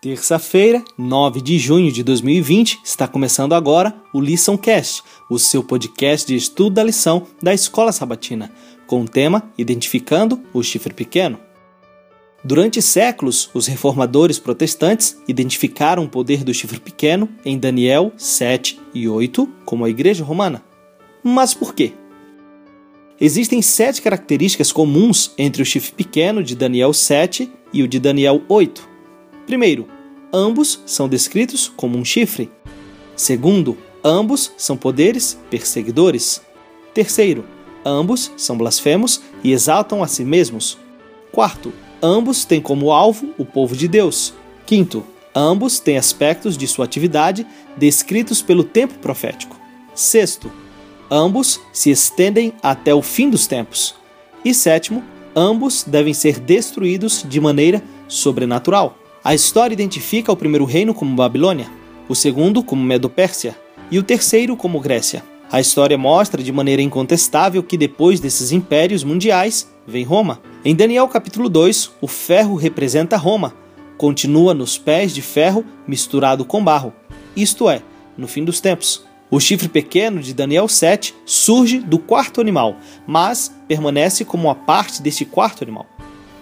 Terça-feira, 9 de junho de 2020, está começando agora o LiçãoCast, o seu podcast de estudo da lição da Escola Sabatina, com o tema Identificando o Chifre Pequeno. Durante séculos, os reformadores protestantes identificaram o poder do chifre pequeno em Daniel 7 e 8, como a Igreja Romana. Mas por quê? Existem sete características comuns entre o chifre pequeno de Daniel 7 e o de Daniel 8. Primeiro, ambos são descritos como um chifre. Segundo, ambos são poderes perseguidores. Terceiro, ambos são blasfemos e exaltam a si mesmos. Quarto, ambos têm como alvo o povo de Deus. Quinto, ambos têm aspectos de sua atividade descritos pelo tempo profético. Sexto, ambos se estendem até o fim dos tempos. E sétimo, ambos devem ser destruídos de maneira sobrenatural. A história identifica o primeiro reino como Babilônia, o segundo como Medo-Pérsia e o terceiro como Grécia. A história mostra de maneira incontestável que depois desses impérios mundiais vem Roma. Em Daniel capítulo 2, o ferro representa Roma, continua nos pés de ferro misturado com barro, isto é, no fim dos tempos. O chifre pequeno de Daniel 7 surge do quarto animal, mas permanece como uma parte deste quarto animal.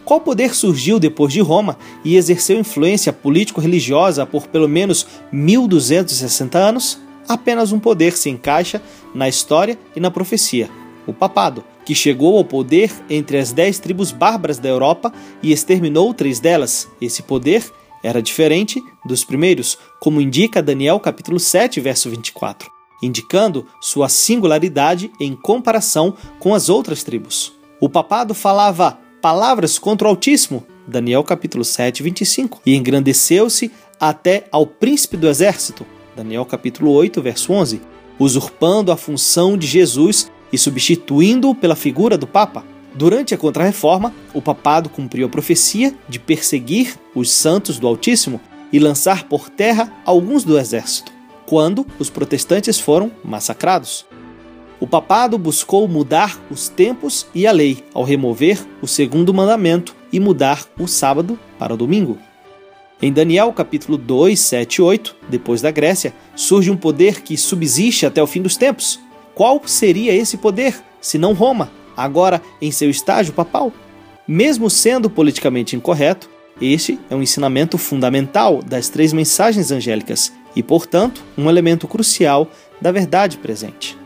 Qual poder surgiu depois de Roma e exerceu influência político-religiosa por pelo menos 1260 anos? Apenas um poder se encaixa na história e na profecia: o papado, que chegou ao poder entre as dez tribos bárbaras da Europa e exterminou três delas. Esse poder era diferente dos primeiros, como indica Daniel capítulo 7, verso 24 indicando sua singularidade em comparação com as outras tribos. O papado falava palavras contra o Altíssimo, Daniel capítulo 7, 25, e engrandeceu-se até ao príncipe do exército, Daniel capítulo 8, verso 11, usurpando a função de Jesus e substituindo-o pela figura do Papa. Durante a Contra-Reforma, o papado cumpriu a profecia de perseguir os santos do Altíssimo e lançar por terra alguns do exército quando os protestantes foram massacrados. O papado buscou mudar os tempos e a lei ao remover o segundo mandamento e mudar o sábado para o domingo. Em Daniel capítulo 2, 7 e 8, depois da Grécia, surge um poder que subsiste até o fim dos tempos. Qual seria esse poder, se não Roma, agora em seu estágio papal? Mesmo sendo politicamente incorreto, este é um ensinamento fundamental das três mensagens angélicas e, portanto, um elemento crucial da verdade presente.